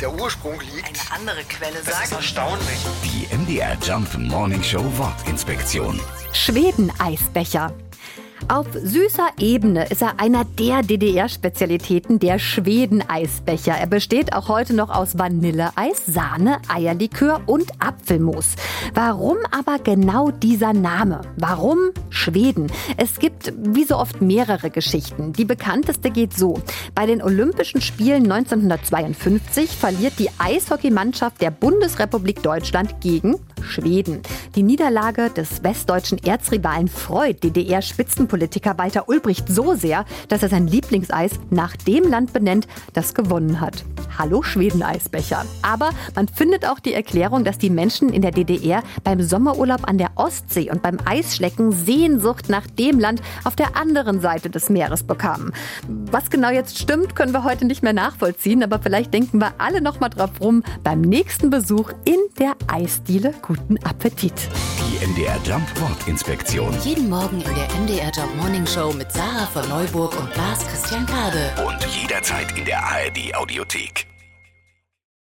der Ursprung liegt. Eine andere Quelle Das ist sagt. erstaunlich. Die MDR Jump Morning Show Wortinspektion. Schweden-Eisbecher. Auf süßer Ebene ist er einer der DDR-Spezialitäten, der Schweden-Eisbecher. Er besteht auch heute noch aus Vanilleeis, Sahne, Eierlikör und Apfelmus. Warum aber genau dieser Name? Warum Schweden? Es gibt wie so oft mehrere Geschichten. Die bekannteste geht so. Bei den Olympischen Spielen 1952 verliert die Eishockeymannschaft der Bundesrepublik Deutschland gegen Schweden. Die Niederlage des westdeutschen Erzrivalen Freud, DDR-Spitzenpolitiker Walter Ulbricht, so sehr, dass er sein Lieblingseis nach dem Land benennt, das gewonnen hat. Hallo Schweden-Eisbecher. Aber man findet auch die Erklärung, dass die Menschen in der DDR beim Sommerurlaub an der Ostsee und beim Eisschlecken Sehnsucht nach dem Land auf der anderen Seite des Meeres bekamen. Was genau jetzt stimmt, können wir heute nicht mehr nachvollziehen, aber vielleicht denken wir alle noch mal drauf rum beim nächsten Besuch in der Eisdiele. Guten Appetit! Die MDR Jump Wortinspektion. Jeden Morgen in der MDR Job Morning Show mit Sarah von Neuburg und Lars Christian Kade. Und jederzeit in der ARD Audiothek.